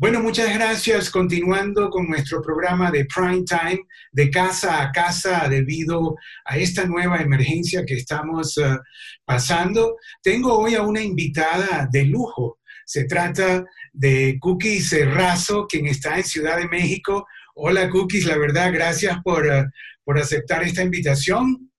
Bueno, muchas gracias. Continuando con nuestro programa de Prime Time, de casa a casa, debido a esta nueva emergencia que estamos uh, pasando, tengo hoy a una invitada de lujo. Se trata de Cookies Razo, quien está en Ciudad de México. Hola Cookies, la verdad, gracias por, uh, por aceptar esta invitación.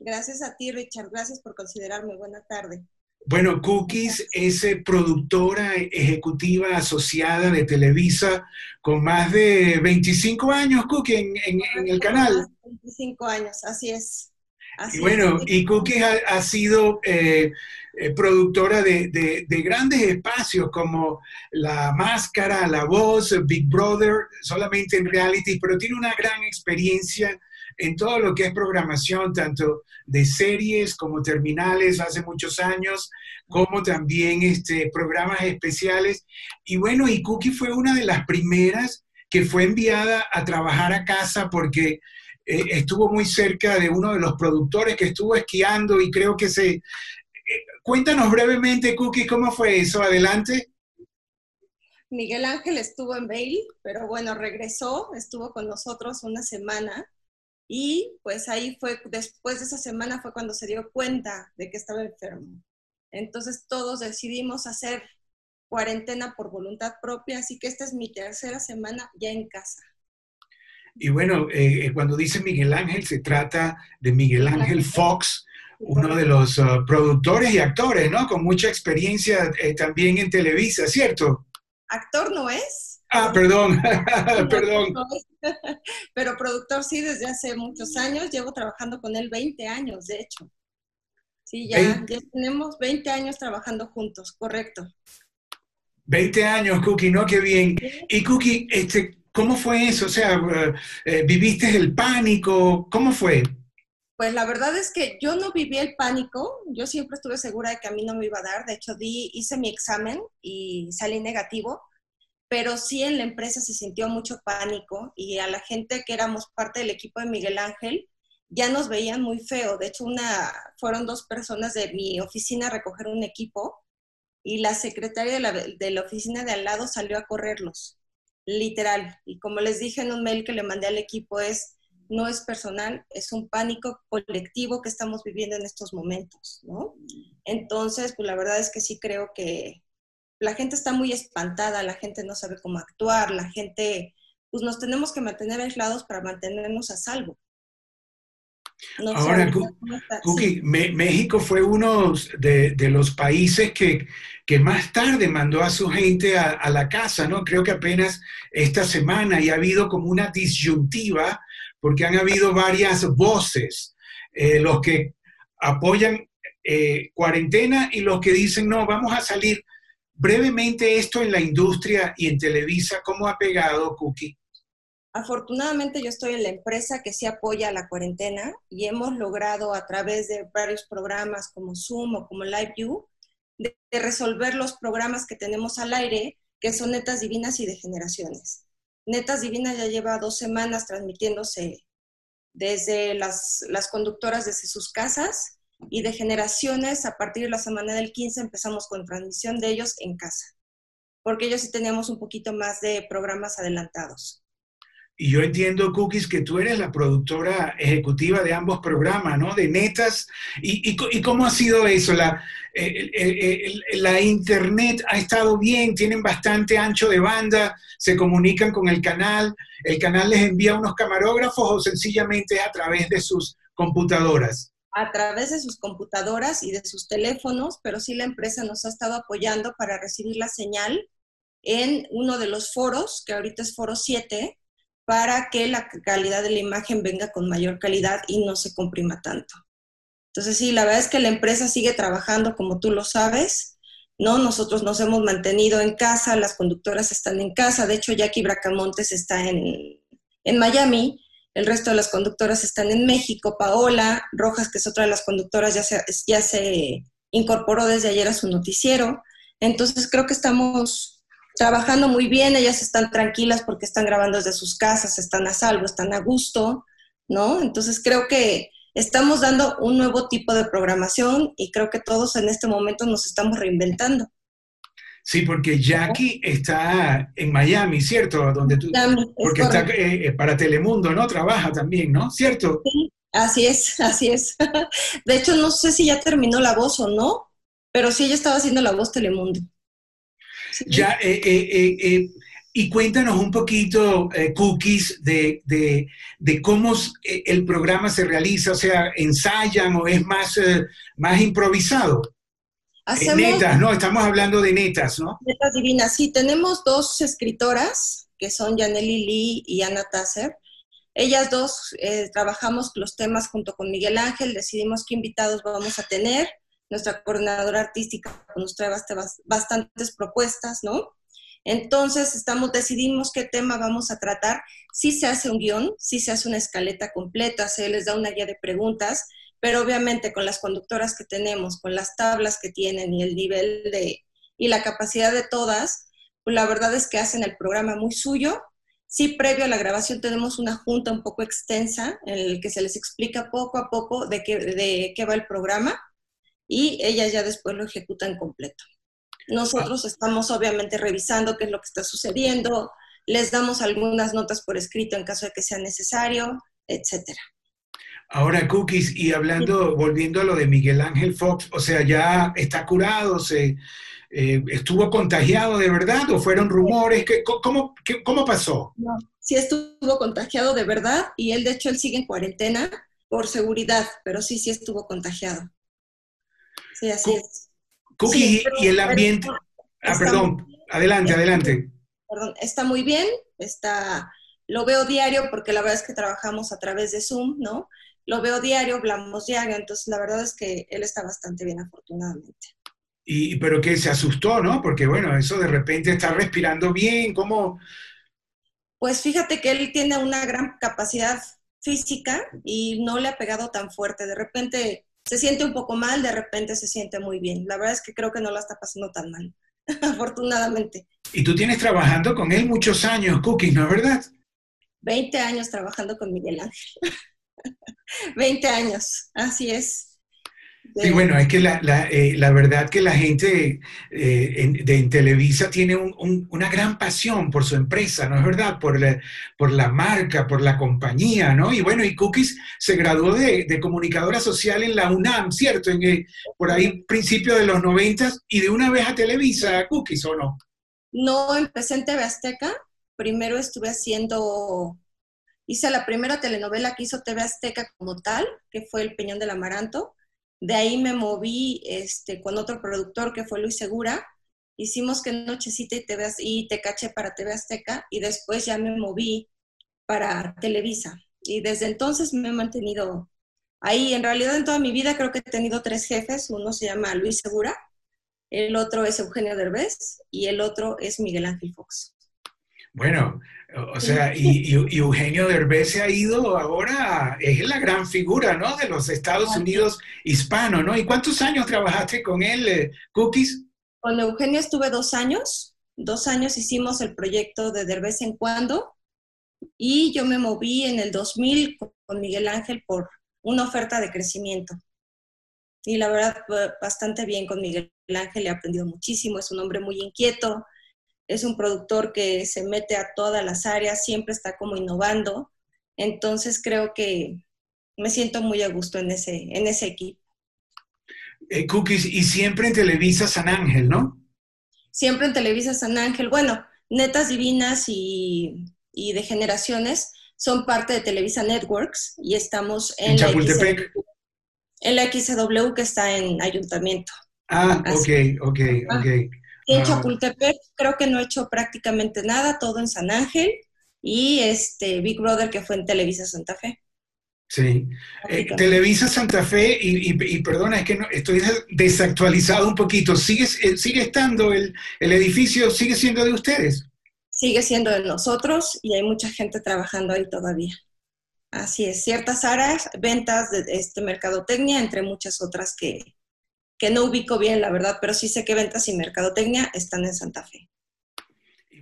Gracias a ti, Richard. Gracias por considerarme. Buena tarde. Bueno, Cookies es eh, productora ejecutiva asociada de Televisa con más de 25 años, Cookie, en, el canal. 25 años, así es. y bueno, y Cookies ha, sido eh, eh, productora de, de, grandes espacios como La Máscara, La Voz, Big Brother, solamente en reality, pero tiene una gran experiencia en todo lo que es programación, tanto de series como terminales hace muchos años, como también este, programas especiales. Y bueno, y Cookie fue una de las primeras que fue enviada a trabajar a casa porque eh, estuvo muy cerca de uno de los productores que estuvo esquiando y creo que se... Eh, cuéntanos brevemente, Cookie, ¿cómo fue eso? Adelante. Miguel Ángel estuvo en Bale, pero bueno, regresó, estuvo con nosotros una semana y pues ahí fue, después de esa semana fue cuando se dio cuenta de que estaba enfermo. Entonces todos decidimos hacer cuarentena por voluntad propia, así que esta es mi tercera semana ya en casa. Y bueno, eh, eh, cuando dice Miguel Ángel, se trata de Miguel Ángel Fox, uno de los uh, productores y actores, ¿no? Con mucha experiencia eh, también en Televisa, ¿cierto? Actor no es, Ah, perdón, perdón. Pero productor sí, desde hace muchos años, llevo trabajando con él 20 años, de hecho. Sí, ya, tenemos 20 años trabajando juntos, correcto. 20 años, Cookie, ¿no? Qué bien. Y Cookie, este, ¿cómo fue eso? O sea, eh, ¿viviste el pánico? ¿Cómo fue? Pues la verdad es que yo no viví el pánico, yo siempre estuve segura de que a mí no me iba a dar, de hecho di, hice mi examen y salí negativo, pero sí en la empresa se sintió mucho pánico y a la gente que éramos parte del equipo de Miguel Ángel ya nos veían muy feo. De hecho, una, fueron dos personas de mi oficina a recoger un equipo y la secretaria de la, de la oficina de al lado salió a correrlos, literal. Y como les dije en un mail que le mandé al equipo es, no es personal, es un pánico colectivo que estamos viviendo en estos momentos, ¿no? Entonces, pues la verdad es que sí creo que, la gente está muy espantada, la gente no sabe cómo actuar, la gente, pues nos tenemos que mantener aislados para mantenernos a salvo. Ahora, Cookie, México fue uno de, los países que, más tarde mandó a su gente a, la casa, ¿no? Creo que apenas esta semana y ha habido como una disyuntiva, porque han habido varias voces, eh, los que apoyan eh, cuarentena y los que dicen, no, vamos a salir Brevemente esto en la industria y en Televisa, ¿cómo ha pegado Cookie? Afortunadamente yo estoy en la empresa que sí apoya la cuarentena y hemos logrado a través de varios programas como Zoom o como LiveView de, de resolver los programas que tenemos al aire, que son Netas Divinas y de Generaciones. Netas Divinas ya lleva dos semanas transmitiéndose desde las, las conductoras desde sus casas y de generaciones, a partir de la semana del 15 empezamos con transmisión de ellos en casa, porque ellos sí teníamos un poquito más de programas adelantados. Y yo entiendo, Cookies, que tú eres la productora ejecutiva de ambos programas, ¿no? De Netas. ¿Y, y, cómo ha sido eso? La, la Internet ha estado bien, tienen bastante ancho de banda, se comunican con el canal, el canal les envía unos camarógrafos o sencillamente a través de sus computadoras a través de sus computadoras y de sus teléfonos, pero sí la empresa nos ha estado apoyando para recibir la señal en uno de los foros, que ahorita es foro 7, para que la calidad de la imagen venga con mayor calidad y no se comprima tanto. Entonces sí, la verdad es que la empresa sigue trabajando como tú lo sabes, ¿no? Nosotros nos hemos mantenido en casa, las conductoras están en casa, de hecho Jackie Bracamontes está en, en Miami, el resto de las conductoras están en México. Paola Rojas, que es otra de las conductoras, ya se, ya se incorporó desde ayer a su noticiero. Entonces creo que estamos trabajando muy bien, ellas están tranquilas porque están grabando desde sus casas, están a salvo, están a gusto, ¿no? Entonces creo que estamos dando un nuevo tipo de programación y creo que todos en este momento nos estamos reinventando. Sí, porque Jackie está en Miami, ¿cierto? Donde tú, porque está eh, eh, para Telemundo, ¿no? Trabaja también, ¿no? ¿Cierto? Sí, así es, así es. De hecho, no sé si ya terminó la voz o no, pero sí ella estaba haciendo la voz Telemundo. Ya, eh, y cuéntanos un poquito, Cookies, de, de, cómo el programa se realiza, o sea, ensayan o es más, más improvisado. Hacemos, netas, ¿no? Estamos hablando de netas, ¿no? Netas divinas, sí. Tenemos dos escritoras, que son Janely Lee y Ana Tasser. Ellas dos eh, trabajamos los temas junto con Miguel Ángel, decidimos qué invitados vamos a tener. Nuestra coordinadora artística nos trae bastantes propuestas, ¿no? Entonces, estamos, decidimos qué tema vamos a tratar. Si se hace un guion, si se hace una escaleta completa, se les da una guía de preguntas, pero obviamente con las conductoras que tenemos, con las tablas que tienen y el nivel de, y la capacidad de todas, pues la verdad es que hacen el programa muy suyo. Sí, previo a la grabación tenemos una junta un poco extensa en el que se les explica poco a poco de qué, de qué va el programa y ellas ya después lo ejecutan completo. Nosotros estamos obviamente revisando qué es lo que está sucediendo, les damos algunas notas por escrito en caso de que sea necesario, etcétera. Ahora, Cookies, y hablando, volviendo a lo de Miguel Ángel Fox, o sea, ya está curado, se, eh, ¿estuvo contagiado de verdad o fueron rumores? ¿Qué, cómo, cómo, pasó? No, sí estuvo contagiado de verdad y él, de hecho, él sigue en cuarentena por seguridad, pero sí, sí estuvo contagiado. Sí, así es. Cookies y el ambiente... ah, perdón, adelante, adelante. Perdón, está muy bien, está... Lo veo diario porque la verdad es que trabajamos a través de Zoom, ¿no? Lo veo diario, hablamos diario, entonces la verdad es que él está bastante bien, afortunadamente. Y, pero que se asustó, ¿no? Porque bueno, eso de repente está respirando bien, ¿cómo? Pues fíjate que él tiene una gran capacidad física y no le ha pegado tan fuerte. De repente se siente un poco mal, de repente se siente muy bien. La verdad es que creo que no la está pasando tan mal, afortunadamente. Y tú tienes trabajando con él muchos años, Cookies, ¿no es verdad? 20 años trabajando con Miguel Ángel. 20 años, así es. Sí, bueno, es que la, eh, verdad que la gente eh, en, de Televisa tiene una gran pasión por su empresa, ¿no es verdad? Por la, por la marca, por la compañía, ¿no? Y bueno, y Cookies se graduó de, comunicadora social en la UNAM, ¿cierto? En, eh, por ahí, principio de los 90 y de una vez a Televisa, Cookies, ¿o no? No, empecé en TV Azteca. Primero estuve haciendo Hice la primera telenovela que hizo TV Azteca como tal, que fue El Peñón del Amaranto. De ahí me moví este, con otro productor que fue Luis Segura. Hicimos que Nochecita y, TV, y Te Caché para TV Azteca y después ya me moví para Televisa. Y desde entonces me he mantenido ahí. En realidad en toda mi vida creo que he tenido tres jefes. Uno se llama Luis Segura, el otro es Eugenio Derbez y el otro es Miguel Ángel Fox. Bueno, o sea, y, Eugenio Derbez se ha ido ahora, es la gran figura, ¿no? De los Estados Unidos hispanos, ¿no? ¿Y cuántos años trabajaste con él, eh, Cookies? Con Eugenio estuve dos años, dos años hicimos el proyecto de Derbez en cuando, y yo me moví en el 2000 con Miguel Ángel por una oferta de crecimiento. Y la verdad, bastante bien con Miguel Ángel, he aprendido muchísimo, es un hombre muy inquieto, es un productor que se mete a todas las áreas, siempre está como innovando. Entonces creo que me siento muy a gusto en ese, en ese equipo. Eh, Cookies, y siempre en Televisa San Ángel, ¿no? Siempre en Televisa San Ángel. Bueno, Netas Divinas y, de Generaciones son parte de Televisa Networks y estamos en, la Chapultepec. en la XW que está en Ayuntamiento. Ah, ok, ok, ok. En ah, Chapultepec creo que no he hecho prácticamente nada, todo en San Ángel y este Big Brother que fue en Televisa Santa Fe. Sí, eh, Televisa Santa Fe, y, perdona, es que no, estoy desactualizado un poquito, ¿sigue, eh, sigue estando el, el, edificio, sigue siendo de ustedes? Sigue siendo de nosotros y hay mucha gente trabajando ahí todavía. Así es, ciertas áreas, ventas de este mercadotecnia, entre muchas otras que, que no ubico bien, la verdad, pero sí sé que ventas y mercadotecnia están en Santa Fe.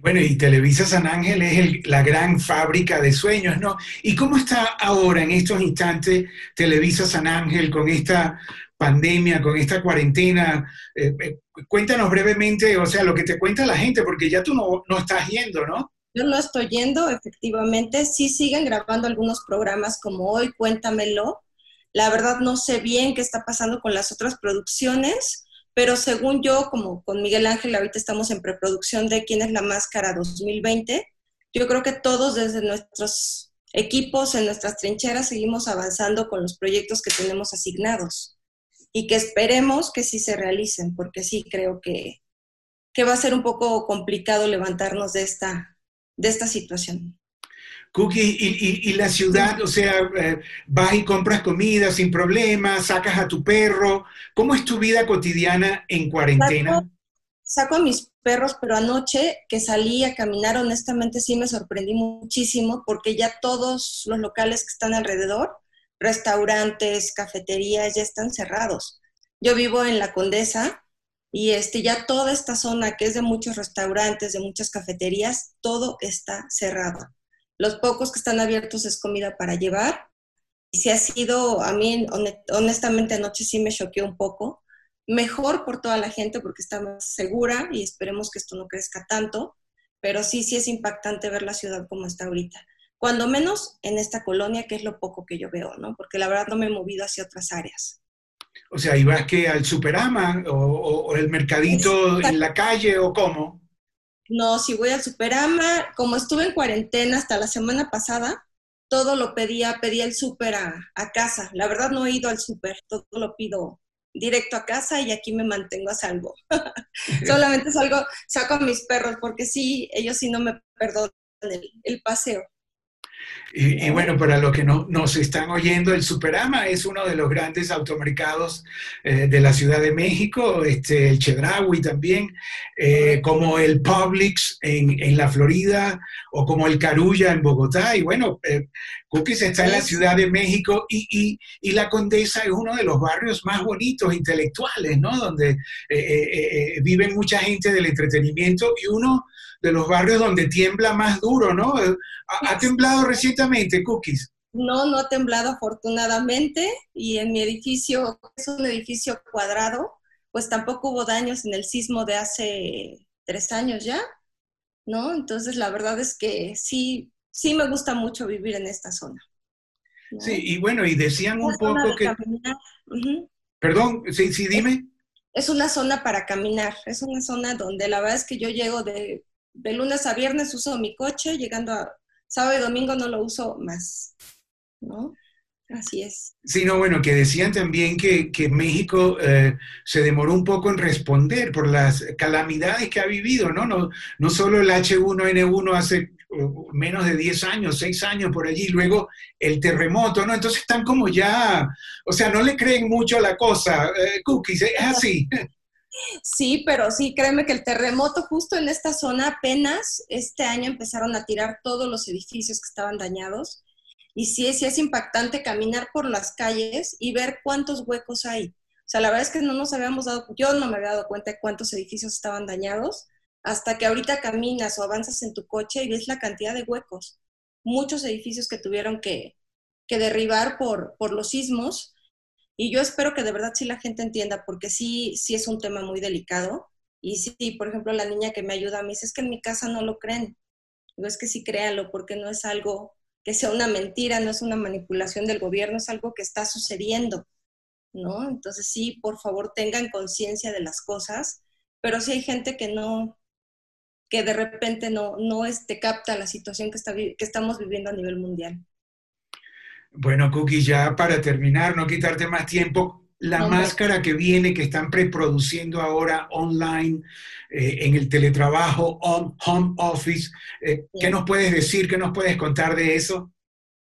Bueno, y Televisa San Ángel es la gran fábrica de sueños, ¿no? ¿Y cómo está ahora, en estos instantes, Televisa San Ángel con esta pandemia, con esta cuarentena. Eh, eh, cuéntanos brevemente, o sea, lo que te cuenta la gente, porque ya tú no, no estás yendo, ¿no? Yo no estoy yendo, efectivamente. Sí siguen grabando algunos programas como hoy, Cuéntamelo. La verdad no sé bien qué está pasando con las otras producciones, pero según yo, como con Miguel Ángel, ahorita estamos en preproducción de quién es la máscara 2020, yo creo que todos desde nuestros equipos, en nuestras trincheras, seguimos avanzando con los proyectos que tenemos asignados y que esperemos que sí se realicen, porque sí creo que, que va a ser un poco complicado levantarnos de esta, de esta situación. Cookie, y, la ciudad, o sea, eh, vas y compras comida sin problemas, sacas a tu perro. ¿Cómo es tu vida cotidiana en cuarentena? Saco, a mis perros, pero anoche que salí a caminar, honestamente sí me sorprendí muchísimo porque ya todos los locales que están alrededor, restaurantes, cafeterías, ya están cerrados. Yo vivo en La Condesa y este, ya toda esta zona que es de muchos restaurantes, de muchas cafeterías, todo está cerrado. Los pocos que están abiertos es comida para llevar. Y si ha sido, a mí honestamente anoche sí me choqueó un poco. Mejor por toda la gente porque está más segura y esperemos que esto no crezca tanto. Pero sí, sí es impactante ver la ciudad como está ahorita. Cuando menos en esta colonia, que es lo poco que yo veo, ¿no? Porque la verdad no me he movido hacia otras áreas. O sea, ¿ibas que al Superama o, o el mercadito en la calle o cómo? No, si voy al Superama, como estuve en cuarentena hasta la semana pasada, todo lo pedía, pedía el súper a, casa. La verdad no he ido al súper, todo lo pido directo a casa y aquí me mantengo a salvo. Solamente salgo, saco a mis perros porque sí, ellos sí no me perdonan el paseo. Y, bueno, para los que no, nos están oyendo, el Superama es uno de los grandes automercados eh, de la Ciudad de México, este, el Chedraui también, eh, como el Publix en, en, la Florida o como el Carulla en Bogotá. Y bueno, eh, Cookies está en la Ciudad de México y, y, y, La Condesa es uno de los barrios más bonitos, intelectuales, ¿no? Donde vive mucha gente del entretenimiento y uno de los barrios donde tiembla más duro, ¿no? ¿Ha, temblado recientemente, Cookies? No, no ha temblado afortunadamente y en mi edificio, es un edificio cuadrado, pues tampoco hubo daños en el sismo de hace tres años ya, ¿no? Entonces la verdad es que sí, sí me gusta mucho vivir en esta zona. Sí, y bueno, y decían un poco que... Perdón, sí, sí, dime. Es una zona para caminar, es una zona donde la verdad es que yo llego de de lunes a viernes uso mi coche, llegando a sábado y domingo no lo uso más, ¿no? Así es. Sí, no, bueno, que decían también que, México eh, se demoró un poco en responder por las calamidades que ha vivido, ¿no? No, no solo el H1N1 hace uh, menos de 10 años, 6 años por allí, luego el terremoto, ¿no? Entonces están como ya, o sea, no le creen mucho a la cosa, eh, Cookies, es así. Sí, pero sí, créeme que el terremoto justo en esta zona apenas este año empezaron a tirar todos los edificios que estaban dañados. Y sí, sí es impactante caminar por las calles y ver cuántos huecos hay. O sea, la verdad es que no nos habíamos dado, yo no me había dado cuenta de cuántos edificios estaban dañados, hasta que ahorita caminas o avanzas en tu coche y ves la cantidad de huecos. Muchos edificios que tuvieron que, que derribar por, por los sismos y yo espero que de verdad sí la gente entienda, porque sí, sí es un tema muy delicado. Y sí, por ejemplo, la niña que me ayuda a mí dice, es que en mi casa no lo creen. Digo, es que sí créanlo, porque no es algo que sea una mentira, no es una manipulación del gobierno, es algo que está sucediendo, ¿no? Entonces sí, por favor, tengan conciencia de las cosas, pero sí hay gente que no, que de repente no, no este, capta la situación que, está, que estamos viviendo a nivel mundial. Bueno, Cookie, ya para terminar, no quitarte más tiempo, la máscara que viene, que están preproduciendo ahora online, eh, en el teletrabajo, on, home office, eh, ¿qué nos puedes decir? ¿Qué nos puedes contar de eso?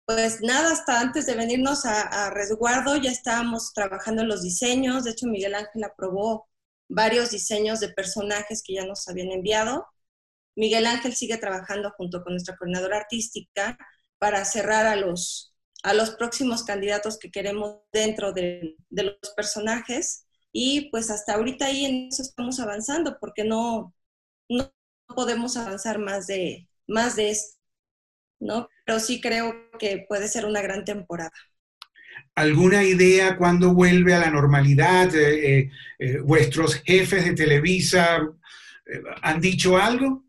Pues nada, hasta antes de venirnos a, resguardo ya estábamos trabajando en los diseños. De hecho, Miguel Ángel aprobó varios diseños de personajes que ya nos habían enviado. Miguel Ángel sigue trabajando junto con nuestra coordinadora artística para cerrar a los a los próximos candidatos que queremos dentro de, los personajes y pues hasta ahorita ahí en eso estamos avanzando porque no, no podemos avanzar más de, más de esto, ¿no? Pero sí creo que puede ser una gran temporada. ¿Alguna idea cuándo vuelve a la normalidad? Eh, eh, ¿Vuestros jefes de Televisa han dicho algo?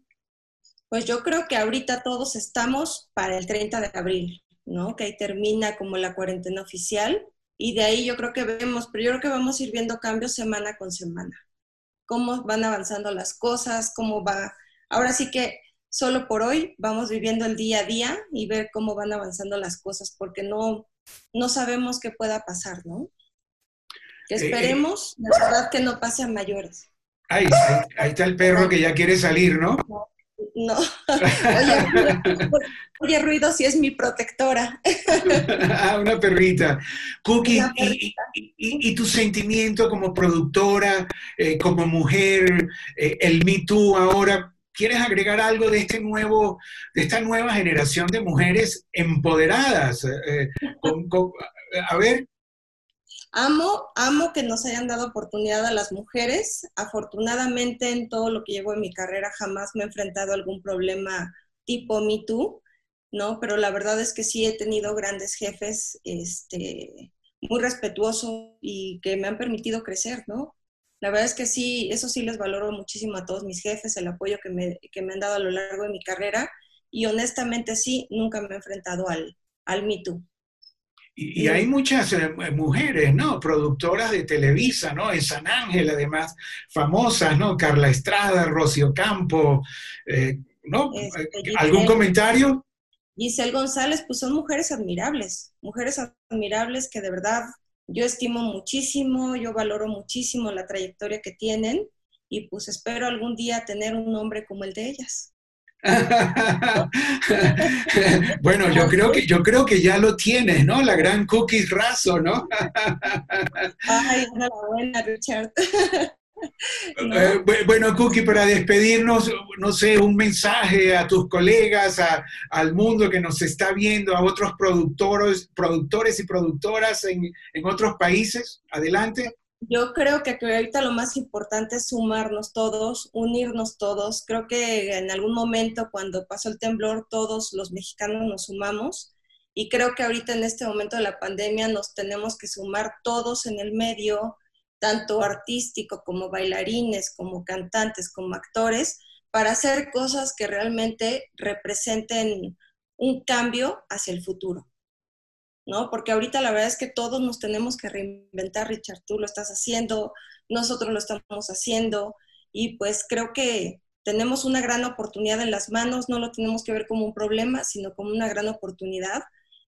Pues yo creo que ahorita todos estamos para el 30 de abril, ¿no? Que ahí termina como la cuarentena oficial y de ahí yo creo que vemos, pero yo creo que vamos a ir viendo cambios semana con semana. Cómo van avanzando las cosas, cómo va. Ahora sí que solo por hoy vamos viviendo el día a día y ver cómo van avanzando las cosas, porque no, no sabemos qué pueda pasar, ¿no? Que eh, eh. esperemos, la verdad, que no pase a mayores. Ay, ahí, está el perro que ya quiere salir, ¿no? No. Oye, ruido si es mi protectora. ah, una perrita. Cookie, Y, tu sentimiento como productora, eh, como mujer, el Me Too ahora, ¿Quieres agregar algo de este nuevo, de esta nueva generación de mujeres empoderadas? Eh, eh, a ver. Amo, amo que nos hayan dado oportunidad a las mujeres. Afortunadamente en todo lo que llevo en mi carrera jamás me he enfrentado a algún problema tipo Me ¿no? Pero la verdad es que sí he tenido grandes jefes, este, muy respetuosos y que me han permitido crecer, ¿no? La verdad es que sí, eso sí les valoro muchísimo a todos mis jefes, el apoyo que me, han dado a lo largo de mi carrera y honestamente sí, nunca me he enfrentado al, al Me. Y, hay muchas eh, mujeres, ¿no? Productoras de Televisa, ¿no? En San Ángel, además, famosas, ¿no? Carla Estrada, Rocío Campo, eh, ¿no? Este, ¿Algún comentario? Giselle González, pues son mujeres admirables, mujeres admirables que de verdad yo estimo muchísimo, yo valoro muchísimo la trayectoria que tienen y pues espero algún día tener un nombre como el de ellas. bueno, yo creo que yo creo que ya lo tienes, ¿no? La gran Cookies Razo, ¿no? Ay, enhorabuena, Richard. Eh, bueno, Cookie, para despedirnos, no sé, un mensaje a tus colegas, al mundo que nos está viendo, a otros productores, productores y productoras en, otros países. Adelante. Yo creo que ahorita lo más importante es sumarnos todos, unirnos todos. Creo que en algún momento cuando pasó el temblor todos los mexicanos nos sumamos y creo que ahorita en este momento de la pandemia nos tenemos que sumar todos en el medio, tanto artístico como bailarines, como cantantes, como actores, para hacer cosas que realmente representen un cambio hacia el futuro. ¿No? Porque ahorita la verdad es que todos nos tenemos que reinventar, Richard, tú lo estás haciendo, nosotros lo estamos haciendo, y pues creo que tenemos una gran oportunidad en las manos, no lo tenemos que ver como un problema, sino como una gran oportunidad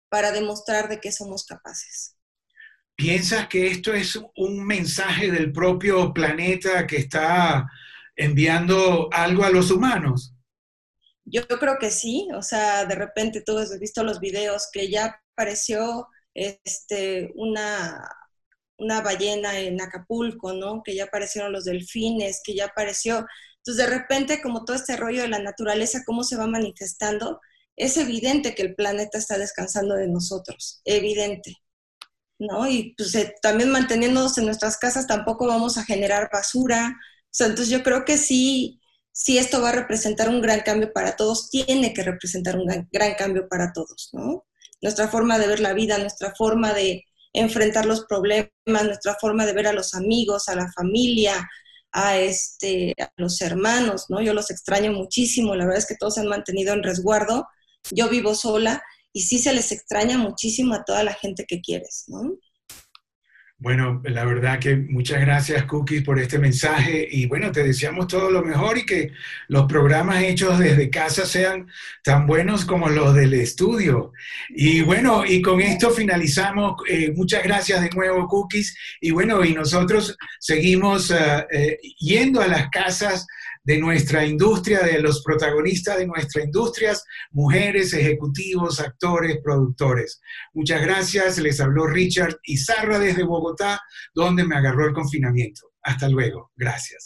para demostrar de qué somos capaces. ¿Piensas que esto es un mensaje del propio planeta que está enviando algo a los humanos? Yo creo que sí, o sea, de repente tú has visto los videos que ya apareció este, una, una ballena en Acapulco, ¿no? Que ya aparecieron los delfines, que ya apareció. Entonces, de repente, como todo este rollo de la naturaleza, cómo se va manifestando, es evidente que el planeta está descansando de nosotros, evidente. ¿no? Y pues eh, también manteniéndonos en nuestras casas tampoco vamos a generar basura. entonces yo creo que sí, sí esto va a representar un gran cambio para todos, tiene que representar un gran, cambio para todos, ¿no? Nuestra forma de ver la vida, nuestra forma de enfrentar los problemas, nuestra forma de ver a los amigos, a la familia, a, este, a los hermanos, ¿no? Yo los extraño muchísimo, la verdad es que todos se han mantenido en resguardo, yo vivo sola y sí se les extraña muchísimo a toda la gente que quieres, ¿no? Bueno, la verdad que muchas gracias, Cookies, por este mensaje y bueno, te deseamos todo lo mejor y que los programas hechos desde casa sean tan buenos como los del estudio. Y bueno, y con esto finalizamos. Eh, muchas gracias de nuevo, Cookies. Y bueno, y nosotros seguimos eh, eh, yendo a las casas de nuestra industria, de los protagonistas de nuestra industria, mujeres, ejecutivos, actores, productores. Muchas gracias. Les habló Richard Izarra desde Bogotá, donde me agarró el confinamiento. Hasta luego. Gracias.